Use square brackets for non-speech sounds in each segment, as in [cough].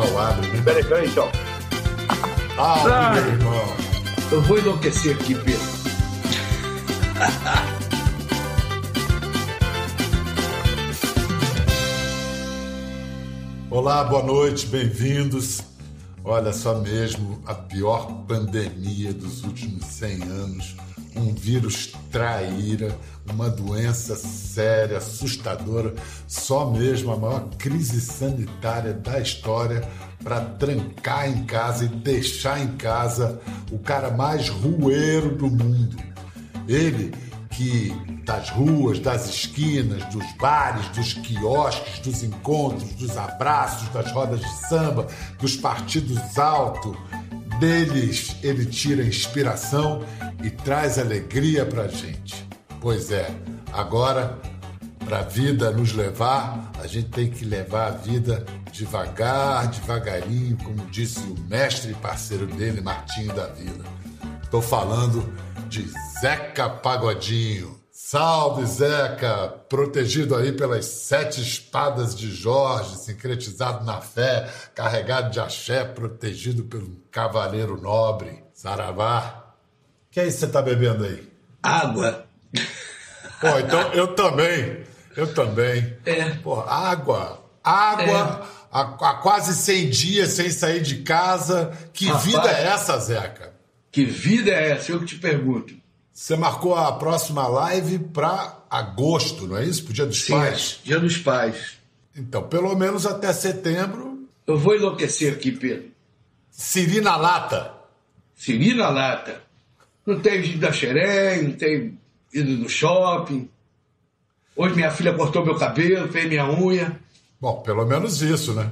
o abre? Peraí, peraí, então. Ah, meu irmão. Eu vou enlouquecer aqui, Pedro. [laughs] Olá, boa noite, bem-vindos. Olha só mesmo a pior pandemia dos últimos 100 anos. Um vírus traíra, uma doença séria, assustadora, só mesmo a maior crise sanitária da história para trancar em casa e deixar em casa o cara mais rueiro do mundo. Ele que das ruas, das esquinas, dos bares, dos quiosques, dos encontros, dos abraços, das rodas de samba, dos partidos altos, deles ele tira inspiração e traz alegria para a gente. Pois é, agora, para a vida nos levar, a gente tem que levar a vida devagar, devagarinho, como disse o mestre e parceiro dele, Martinho da Vila. Estou falando de Zeca Pagodinho. Salve, Zeca! Protegido aí pelas sete espadas de Jorge, sincretizado na fé, carregado de axé, protegido um cavaleiro nobre. Saravá. que é isso que você está bebendo aí? Água. Pô, então eu também. Eu também. É. Pô, água. Água. Há, há quase 100 dias sem sair de casa. Que Rapaz. vida é essa, Zeca? Que vida é essa? Eu que te pergunto. Você marcou a próxima live para agosto, não é isso? Pro Dia dos Sim, Pais? Dia dos Pais. Então, pelo menos até setembro, Eu vou enlouquecer aqui, Pedro. Siri na lata. Siri na lata. Não tenho ido da xerém, não tenho ido no shopping. Hoje minha filha cortou meu cabelo, fez minha unha. Bom, pelo menos isso, né?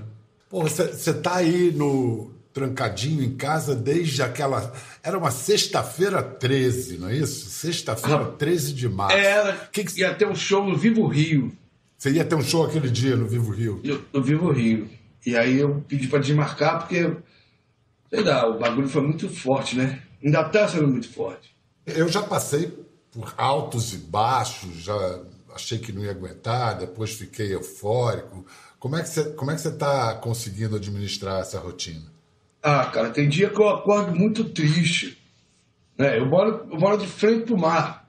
Pô, você tá aí no trancadinho em casa desde aquela. Era uma sexta-feira 13, não é isso? Sexta-feira 13 de março. Ela Que que- ia ter um show no Vivo Rio. Você ia ter um show aquele dia no Vivo Rio. No, no Vivo Rio. E aí eu pedi pra desmarcar porque, sei lá, o bagulho foi muito forte, né? Ainda tá sendo muito forte. Eu já passei por altos e baixos, já achei que não ia aguentar, depois fiquei eufórico. Como é que você como é que você está conseguindo administrar essa rotina? Ah, cara, tem dia que eu acordo muito triste. Né? Eu, moro, eu moro de frente pro mar.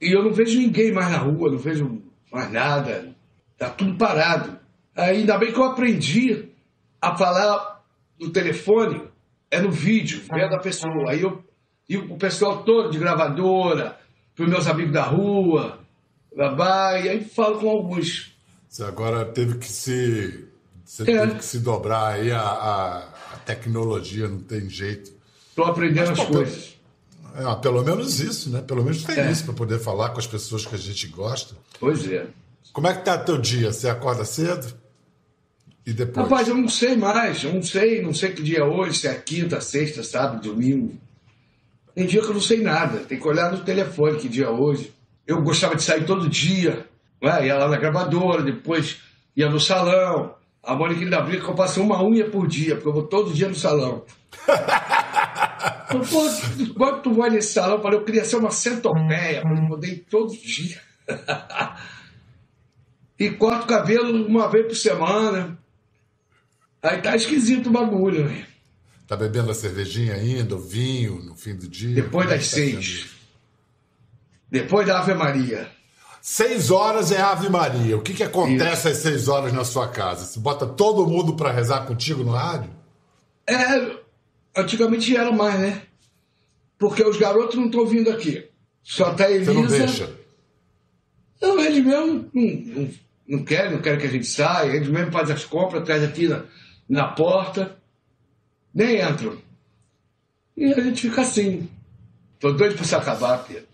E eu não vejo ninguém mais na rua, não vejo mais nada. Tá tudo parado. Aí, ainda bem que eu aprendi a falar no telefone, é no vídeo, vendo a pessoa. Aí eu e o pessoal todo de gravadora, pros meus amigos da rua, babá, e aí falo com alguns. Você agora teve que se você É. teve que se dobrar aí a, a tecnologia, não tem jeito. Tô aprendendo Mas, as pô, coisas. É, pelo menos isso, né? Pelo menos tem É. isso para poder falar com as pessoas que a gente gosta. Pois é. Como é que tá teu dia? Você acorda cedo? E depois? Rapaz, eu não sei mais, eu não sei, não sei que dia é hoje, se é quinta, sexta, sábado, domingo. Tem dia que eu não sei nada, tem que olhar no telefone que dia é hoje. Eu gostava de sair todo dia, né? ia lá na gravadora, depois ia no salão. A Mônica ainda brinca que eu passo uma unha por dia, porque eu vou todo dia no salão. Pô, quando tu vai nesse salão, eu falei, eu queria ser uma centopeia, para eu poder ir todo dia. e corto o cabelo uma vez por semana. Aí tá esquisito o bagulho, né? Tá bebendo a cervejinha ainda, o vinho no fim do dia? Depois é das tá sendo seis. isso? Depois da Ave Maria. Seis horas é Ave Maria. O que, que acontece às seis horas na sua casa? Você bota todo mundo para rezar contigo no rádio? É, antigamente era mais, né? Porque os garotos não estão vindo aqui. Só tá a Elisa. Você não deixa? Não, eles mesmo não, não, não querem, não querem que a gente saia. Eles mesmo fazem as compras, trazem aqui na, na porta. Nem entram. E a gente fica assim. Tô doido pra isso acabar, Pedro.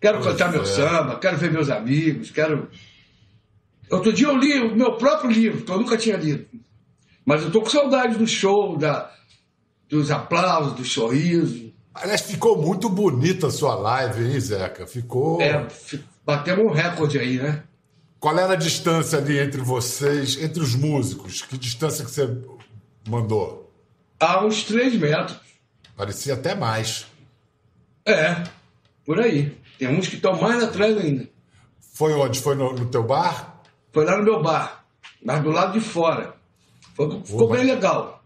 Quero Pois cantar meu é. samba, quero ver meus amigos, quero. Outro dia eu li o meu próprio livro, que eu nunca tinha lido. Mas eu tô com saudade do show, da, dos aplausos, do sorriso. Aliás, ficou muito bonita a sua live, hein, Zeca? Ficou. É, batemos um recorde aí, né? Qual era a distância ali entre vocês, entre os músicos? Que distância que você mandou? Há uns três metros. Parecia até mais. É, por aí. Tem uns que estão mais atrás ainda. Foi onde? Foi no, no teu bar? Foi lá no meu bar, mas do lado de fora. Ficou, ficou bem legal.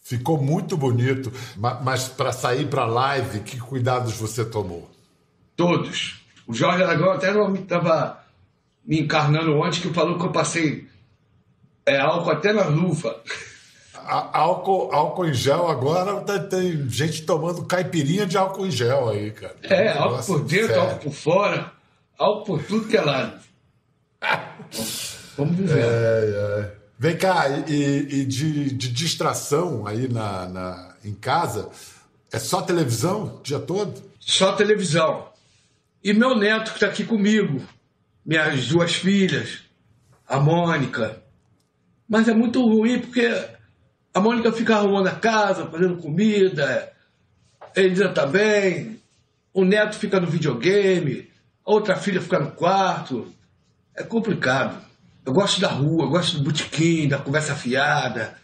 Ficou muito bonito. Mas para sair para live, que cuidados você tomou? Todos. O Jorge Aragão até estava me encarnando ontem que falou que eu passei é, álcool até na luva. [laughs] álcool, álcool em gel agora tá, tem gente tomando caipirinha de álcool em gel aí, cara. É, álcool por dentro, sério. álcool por fora, álcool por tudo que é lado. [laughs] Vamos viver. É, é. Vem cá, e, e de, de, distração aí na, na, em casa, é só televisão o dia todo? Só televisão. E meu neto que está aqui comigo, minhas duas filhas, a Mônica. Mas é muito ruim porque a Mônica fica arrumando a casa, fazendo comida, a Elisa também, o neto fica no videogame, a outra filha fica no quarto. É complicado. Eu gosto da rua, gosto do botequim, da conversa fiada,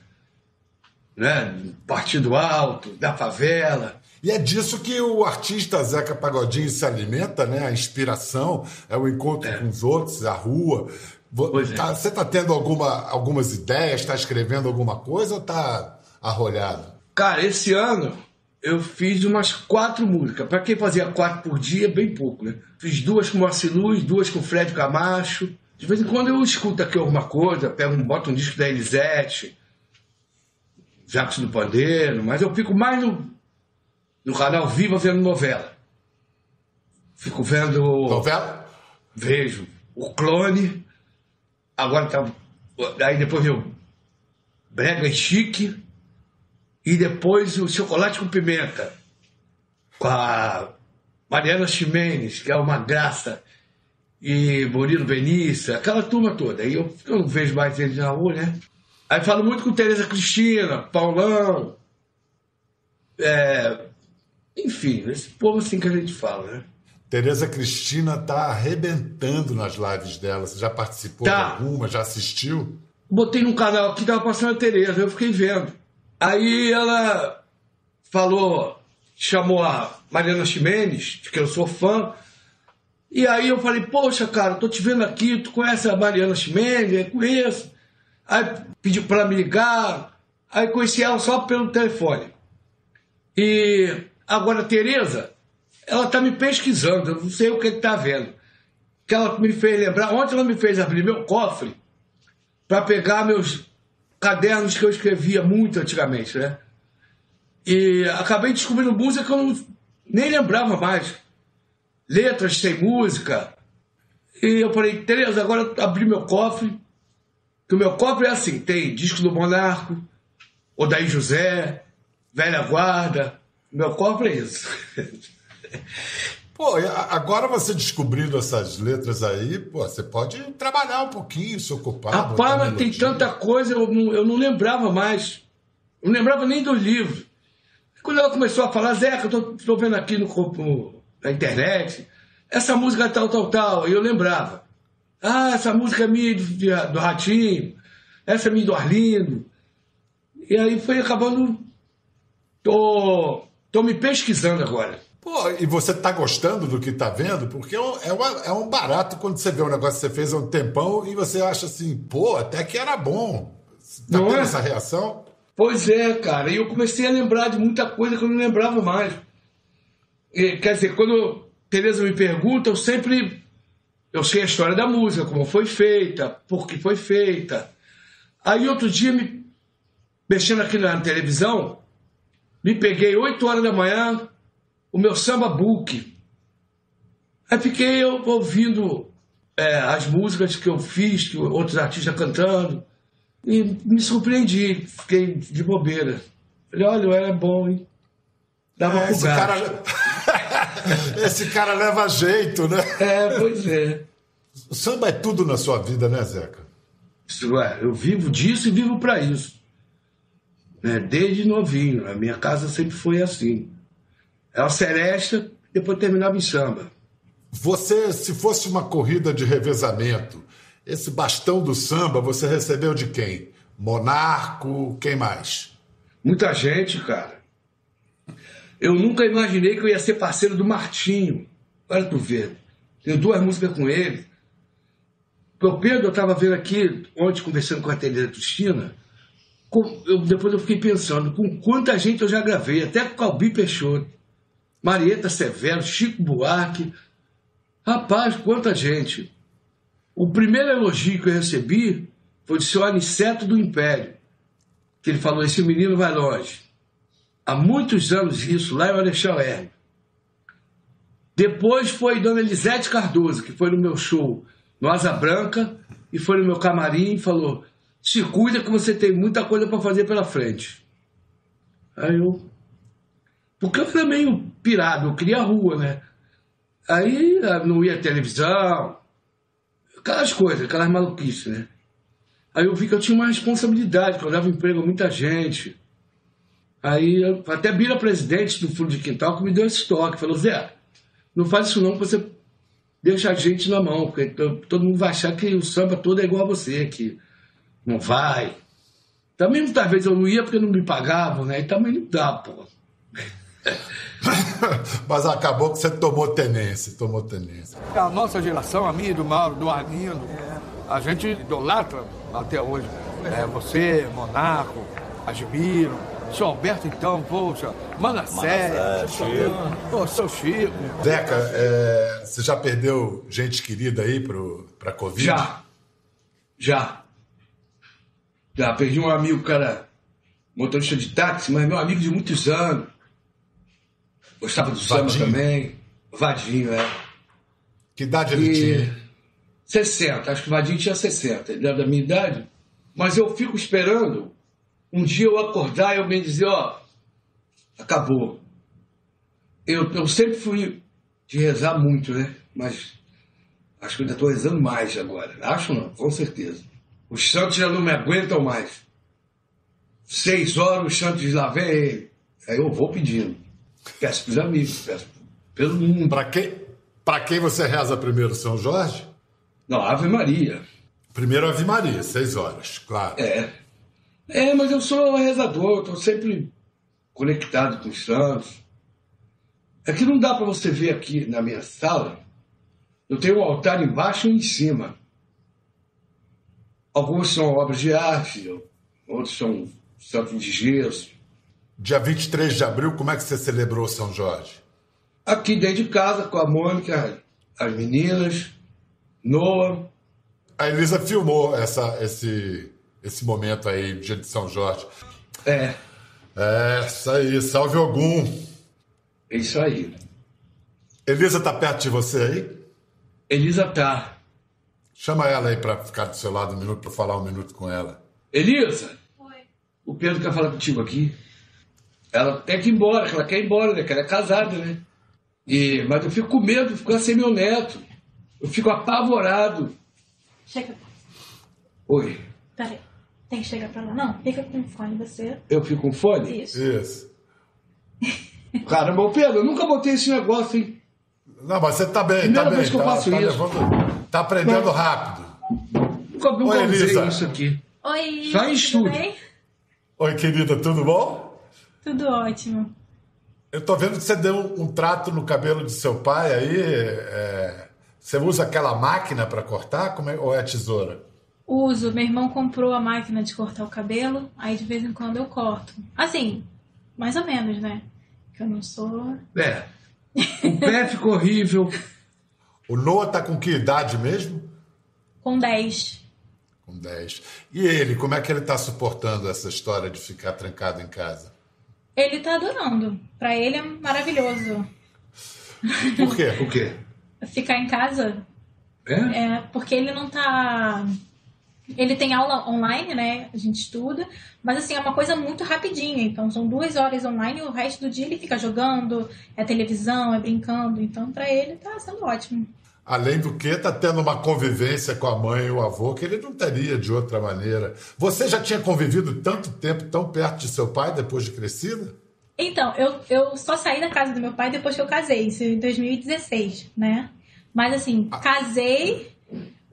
né? partido alto, da favela. E é disso que o artista Zeca Pagodinho se alimenta, né? A inspiração, é o encontro é. com os outros, a rua. É. Tá, você está tendo alguma, algumas ideias, está escrevendo alguma coisa ou está arrolhado? Cara, esse ano eu fiz umas quatro músicas. Para quem fazia quatro por dia, bem pouco, né? Fiz duas com Moacir Luz, duas com Fred Camacho. De vez em quando eu escuto aqui alguma coisa, pego boto um disco da Elisete, Jacques do Pandeiro, mas eu fico mais no, no canal Viva vendo novela. Fico vendo. Novela? Vejo. O Clone. Agora tá. Aí depois veio Brega e Chique. E depois o Chocolate com Pimenta. Com a Mariana Ximenes, que é uma graça. E Murilo Benício, aquela turma toda. Aí eu, eu não vejo mais eles na rua, né? Aí falo muito com Tereza Cristina, Paulão. É, enfim, esse povo assim que a gente fala, né? Tereza Cristina tá arrebentando nas lives dela. Você já participou tá. de alguma? Já assistiu? Botei no canal aqui, tava passando a Tereza, eu fiquei vendo. Aí ela falou, chamou a Mariana Ximenes, que eu sou fã. E aí eu falei, poxa, cara, tô te vendo aqui, tu conhece a Mariana Ximenes? Eu conheço. Aí pediu para me ligar, aí conheci ela só pelo telefone. E agora a Tereza, ela tá me pesquisando, eu não sei o que está vendo. Que ela me fez lembrar, ontem ela me fez abrir meu cofre para pegar meus cadernos que eu escrevia muito antigamente, né? E acabei descobrindo música que eu não, nem lembrava mais. Letras sem música. E eu falei, Tereza, agora abri meu cofre. Que o meu cofre é assim: tem disco do Monarco, Odaí José, Velha Guarda. Meu cofre é isso. [laughs] Pô, agora você descobrindo essas letras aí, pô, você pode trabalhar um pouquinho, se ocupar. A Pana tem tanta coisa, eu não, eu não lembrava mais. Eu não lembrava nem do livro. Quando ela começou a falar, Zeca, eu tô, tô vendo aqui no, no, na internet, essa música tal, tal, tal, e eu lembrava. Ah, essa música é minha do, do Ratinho, essa é minha do Arlindo. E aí foi acabando. Tô, tô me pesquisando agora. Pô, e você tá gostando do que tá vendo? Porque é, é, uma, é um barato quando você vê um negócio que você fez há um tempão e você acha assim, pô, até que era bom. Tá não tendo é? essa reação? Pois é, cara. E eu comecei a lembrar de muita coisa que eu não lembrava mais. E, quer dizer, quando Tereza me pergunta, eu sempre. Eu sei a história da música, como foi feita, por que foi feita. Aí outro dia, me, mexendo aqui na televisão, me peguei 8 horas da manhã, o meu samba book. Aí fiquei ouvindo é, as músicas que eu fiz, que outros artistas cantando, e me surpreendi, fiquei de bobeira. Falei, olha, era bom, hein? Dava é, pro esse cara... [laughs] esse cara leva jeito, né? É, pois é. O samba é tudo na sua vida, né, Zeca? É, eu vivo disso e vivo para isso. Né? Desde novinho, a minha casa sempre foi assim. É uma seresta, depois terminava em samba. Você, se fosse uma corrida de revezamento, esse bastão do samba você recebeu de quem? Monarco, quem mais? Muita gente, cara. Eu nunca imaginei que eu ia ser parceiro do Martinho. Olha tu ver. Tenho duas músicas com ele. O Pedro, eu estava vendo aqui, ontem, conversando com a Tereza Cristina, com- eu- depois eu fiquei pensando com quanta gente eu já gravei, até com Calbi Peixoto, Marieta Severo, Chico Buarque. Rapaz, quanta gente. O primeiro elogio que eu recebi foi de seu Aniceto do Império, que ele falou: esse menino vai longe. Há muitos anos isso, lá em Alexandre Hermes. Depois foi Dona Elisete Cardoso, que foi no meu show no Asa Branca e foi no meu camarim e falou: se cuida que você tem muita coisa para fazer pela frente. Aí eu. Porque eu era meio pirado, eu queria a rua, né? Aí ah, não ia televisão, aquelas coisas, aquelas maluquices, né? Aí eu vi que eu tinha uma responsabilidade, que eu dava emprego a muita gente. Aí até Bira Presidente do Fundo de Quintal que me deu esse toque, falou, Zé, não faz isso não, que você deixa a gente na mão, porque to- todo mundo vai achar que o samba todo é igual a você, que não vai. Também muitas vezes eu não ia porque não me pagavam, né? E também não dá, pô. [laughs] Mas acabou que você tomou tenência, tomou tenência. A nossa geração, a minha e do Mauro, do Arlindo, a gente idolatra até hoje. É, você, Monaco, admiro. Seu Alberto, então, poxa, Manassés, pô, seu Chico. Zeca, é, você já perdeu gente querida aí pro, pra Covid? Já. Já. Já. Perdi um amigo, cara, motorista de táxi, mas meu amigo de muitos anos. Gostava do samba também. Vadinho, é. Que idade ele E tinha? 60, acho que o Vadinho tinha 60, ele era da minha idade. Mas eu fico esperando um dia eu acordar e alguém dizer, ó, acabou. Eu, eu sempre fui de rezar muito, né? Mas acho que eu ainda estou rezando mais agora. Acho não, com certeza. Os santos já não me aguentam mais. Seis horas os santos lá vem ele. Aí eu vou pedindo. Peço para os amigos, peço pelo mundo. Pra quem, pra quem você reza primeiro, São Jorge? Não, Ave Maria. Primeiro Ave Maria, seis horas, claro. É. É, mas eu sou rezador, estou sempre conectado com os santos. É que não dá para você ver aqui na minha sala. Eu tenho um altar embaixo e um em cima. Alguns são obras de arte, outros são santos de gesso. Dia 23 de abril, como é que você celebrou São Jorge? Aqui dentro de casa, com a Mônica, as meninas, Noah. A Elisa filmou essa, esse, esse momento aí, dia de São Jorge. É, É, isso aí, salve algum. é isso aí. Elisa tá perto de você aí? Elisa tá. Chama ela aí pra ficar do seu lado um minuto, pra falar um minuto com ela. Elisa! O Pedro quer falar contigo aqui. Ela tem que ir embora, que ela quer ir embora, né? Que ela é casada, né? E, mas eu fico com medo de ficar sem meu neto. Eu fico apavorado. Chega. Oi, Peraí. Tem que chegar pra lá. Não, fica com o fone você. eu fico com fone? Isso. Isso. [laughs] Caramba, Pedro, eu nunca botei esse negócio, hein? Não, mas você tá bem, Primeira tá bem. vez que eu tá, faço tá isso. levando- tá aprendendo Não. rápido. Nunca, nunca Oi, usei Elisa. isso aqui. Oi. Só em estúdio. bem? Oi, querida, tudo bom? Tudo ótimo. Eu tô vendo que você deu um, trato no cabelo de seu pai aí. é, Você usa aquela máquina para cortar como é- ou é tesoura? Uso. Meu irmão comprou a máquina de cortar o cabelo, aí de vez em quando eu corto. Assim, mais ou menos, né? Que eu não sou. É. O pé ficou horrível. O Noah tá com que idade mesmo? Com 10. Com 10. E ele, como é que ele tá suportando essa história de ficar trancado em casa? Ele tá adorando. Pra ele é maravilhoso. Por quê? O quê? Ficar em casa É? É, porque ele não tá. Ele tem aula online, né? A gente estuda, mas assim, é uma coisa muito rapidinha. Então, são duas horas online e o resto do dia ele fica jogando, é televisão, é brincando. Então, pra ele tá sendo ótimo. Além do que, tá tendo uma convivência com a mãe e o avô que ele não teria de outra maneira. Você já tinha convivido tanto tempo tão perto de seu pai depois de crescida? Então, eu, eu só saí da casa do meu pai depois que eu casei, isso em 2016, né? Mas assim, casei,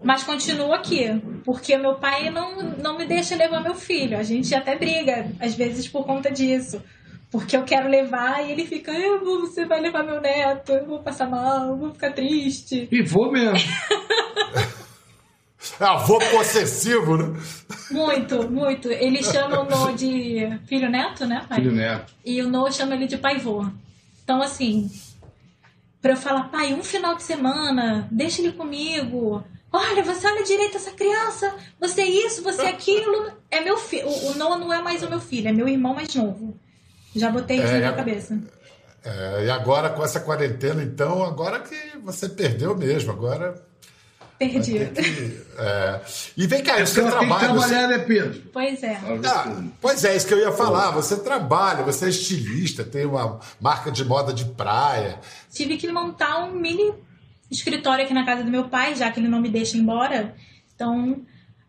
mas continuo aqui. Porque meu pai não, não me deixa levar meu filho. A gente até briga, às vezes, por conta disso. Porque eu quero levar e ele fica, "Ah, você vai levar meu neto, eu vou passar mal, eu vou ficar triste. E vou mesmo. [laughs] É avô possessivo, né? Muito, muito. Eles chamam o No de filho neto, né, pai? Filho neto. E o No chama ele de pai vô. Então, assim, pra eu falar, pai, um final de semana, deixa ele comigo. Olha, você olha direito essa criança, você é isso, você é aquilo. É meu filho. O, o Noah não é mais o meu filho, é meu irmão mais novo. Já botei isso É, na minha cabeça. É, e agora com essa quarentena, então, agora que você perdeu mesmo, agora Perdi. que. é. E vem cá, É você ela tem que trabalha. você- trabalhar, né, Pedro? Pois é. Ah, pois é, isso que eu ia falar. Você trabalha, você é estilista, tem uma marca de moda de praia. tive que montar um mini escritório aqui na casa do meu pai, já que ele não me deixa embora. Então,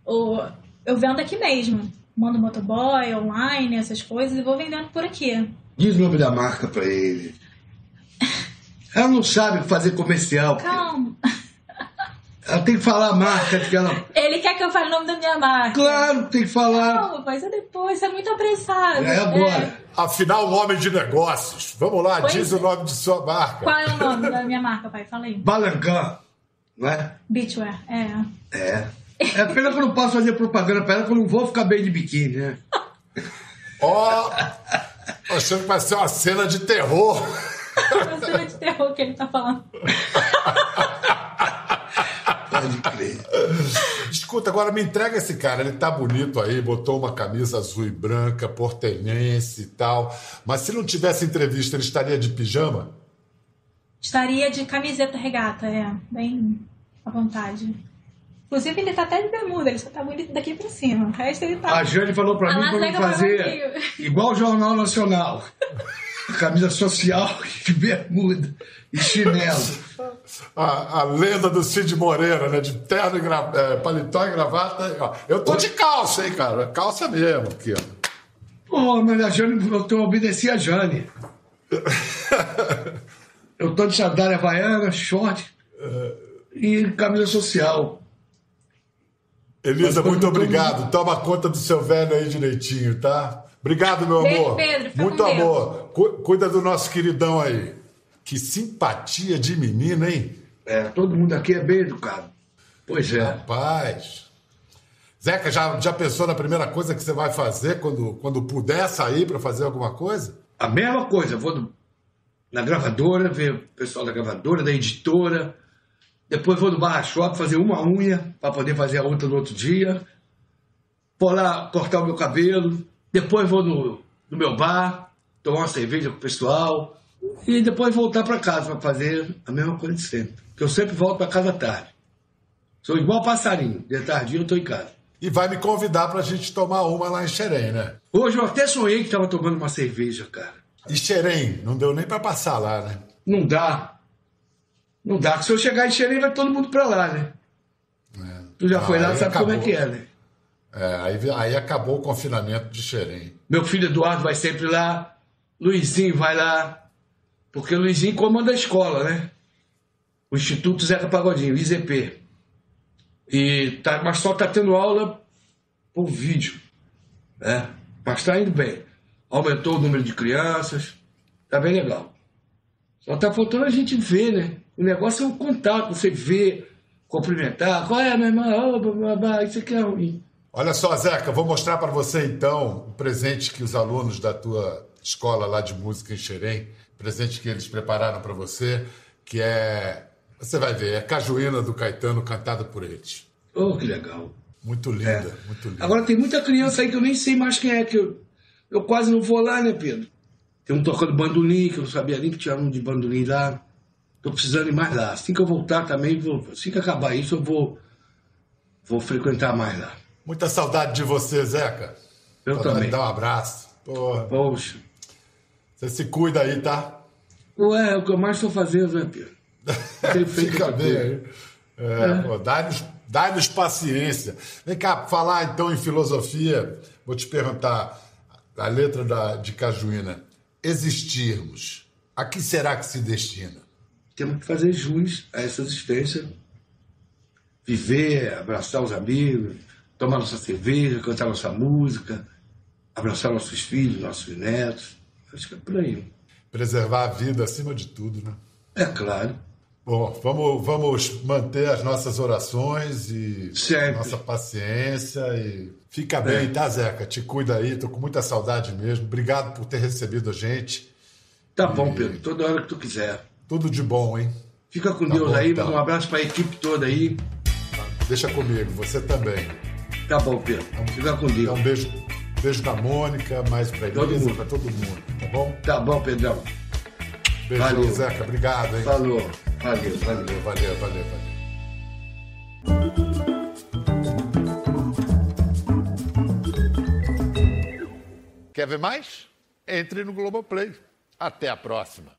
o- eu vendo aqui mesmo. Mando motoboy, online, essas coisas, e vou vendendo por aqui. Diz o nome da marca pra ele. Ela não sabe fazer comercial. Calma. Ela tem que falar a marca que ela. Ele quer que eu fale o nome da minha marca. Claro, tem que falar. Calma, mas é depois, é muito apressado. É agora. Afinal, um homem de negócios. Vamos lá, Pois diz é. o nome de sua marca. Qual é o nome da minha marca, pai? Fala aí. Balancã, não é? Beachwear, é. É. É pena que eu não posso fazer propaganda pra ela, que eu não vou ficar bem de biquíni, né? Ó, achando que vai ser uma cena de terror. É a cena de terror que ele tá falando. Pode crer. Escuta, agora me entrega esse cara. Ele tá bonito aí, botou uma camisa azul e branca, portenense e tal. Mas se não tivesse entrevista, ele estaria de pijama? Estaria de camiseta regata, é. Bem à vontade. Inclusive, ele tá até de bermuda, ele só tá bonito daqui pra cima. O resto ele tá. A Jane falou pra A mim pra eu fazer igual o Jornal Nacional. Camisa social de bermuda e chinelo. A, a lenda do Cid Moreira, né? De terno e gra... é, paletó e gravata. Ó, eu tô de calça, hein, cara? Calça mesmo aqui, ó. Pô, mas a Jane, eu obedeci a Jane. [laughs] Eu tô de sandália havaiana, short e camisa social. Elisa, muito obrigado. Toma conta do seu velho aí direitinho, tá? Obrigado, meu Beijo, amor. Pedro. Muito Deus. amor. Cu- Cuida do nosso queridão aí. Que simpatia de menina, hein? É, todo mundo aqui é bem educado. Pois é. Rapaz. Zeca, já, já pensou na primeira coisa que você vai fazer quando, quando puder sair para fazer alguma coisa? A mesma coisa, vou no- na gravadora, ver o pessoal da gravadora, da editora. Depois vou no Barra Shop fazer uma unha para poder fazer a outra no outro dia. Vou lá cortar o meu cabelo. Depois vou no, no meu bar, tomar uma cerveja com o pessoal. E depois voltar para casa para fazer a mesma coisa de sempre. Porque eu sempre volto para casa tarde. Sou igual passarinho. De tardinho eu estou em casa. E vai me convidar pra gente tomar uma lá em Xerém, né? Hoje eu até sonhei que estava tomando uma cerveja, cara. E Xerém, não deu nem pra passar lá, né? Não dá. Não dá. Se eu chegar em Xerém, vai todo mundo pra lá, né? Tu já Não, foi lá, sabe como é acabou. que é, né? É, aí, aí acabou o confinamento de Xerém. Meu filho Eduardo vai sempre lá. Luizinho vai lá. Porque o Luizinho comanda a escola, né? O Instituto Zeca Pagodinho, IZP. E tá, mas só tá tendo aula por vídeo. Né? Mas tá indo bem. Aumentou o número de crianças. Tá bem legal. Só tá faltando a gente ver, né? O negócio é o contato, você ver, cumprimentar. Qual é, minha irmã? Ô, babá, isso aqui é ruim. Olha só, Zeca, vou mostrar para você então o presente que os alunos da tua escola lá de música em Xerém, presente que eles prepararam para você, que é, você vai ver, é Cajuína do Caetano cantada por eles. Oh, que legal. Muito linda, muito linda. Agora tem muita criança aí que eu nem sei mais quem é, que eu, eu quase não vou lá, né, Pedro? Tem um tocando bandolim, que eu não sabia nem que tinha um de bandolim lá. Tô precisando ir mais lá. Assim que eu voltar também, vou, assim que acabar isso, eu vou, vou frequentar mais lá. Muita saudade de você, Zeca. Eu Saudade também. dar um abraço. Porra, Poxa. você se cuida aí, tá? Ué, é o que eu mais estou fazendo, né, Pedro? [laughs] Fica bem aí. É, pô, Dá-nos dá-nos paciência. Vem cá, falar então em filosofia, vou te perguntar a letra da, de Cajuína. Existirmos, a que será que se destina? Temos que fazer jus a essa existência. Viver, abraçar os amigos, tomar nossa cerveja, cantar nossa música, abraçar nossos filhos, nossos netos. Acho que é por aí. Preservar a vida acima de tudo, né? É claro. Bom, vamos, vamos manter as nossas orações e Sempre. nossa paciência e fica bem, É. tá, Zeca? Te cuida aí, tô com muita saudade mesmo. Obrigado por ter recebido a gente. Tá bom, Pedro. Toda hora que tu quiser. Tudo de bom, hein? Fica com Tá Deus bom, aí. então. Um abraço pra equipe toda aí. Deixa comigo, você também. Tá bom, Pedro. Fica com Então, Deus. um beijo, beijo da Mônica, mais pra Todo Elisa, mundo. pra todo mundo, tá bom? Tá bom, Pedrão. Beijão, Valeu. Zeca. Obrigado, hein? Falou. Valeu, valeu. Valeu, valeu, valeu. Quer ver mais? Entre no Globoplay. Até a próxima.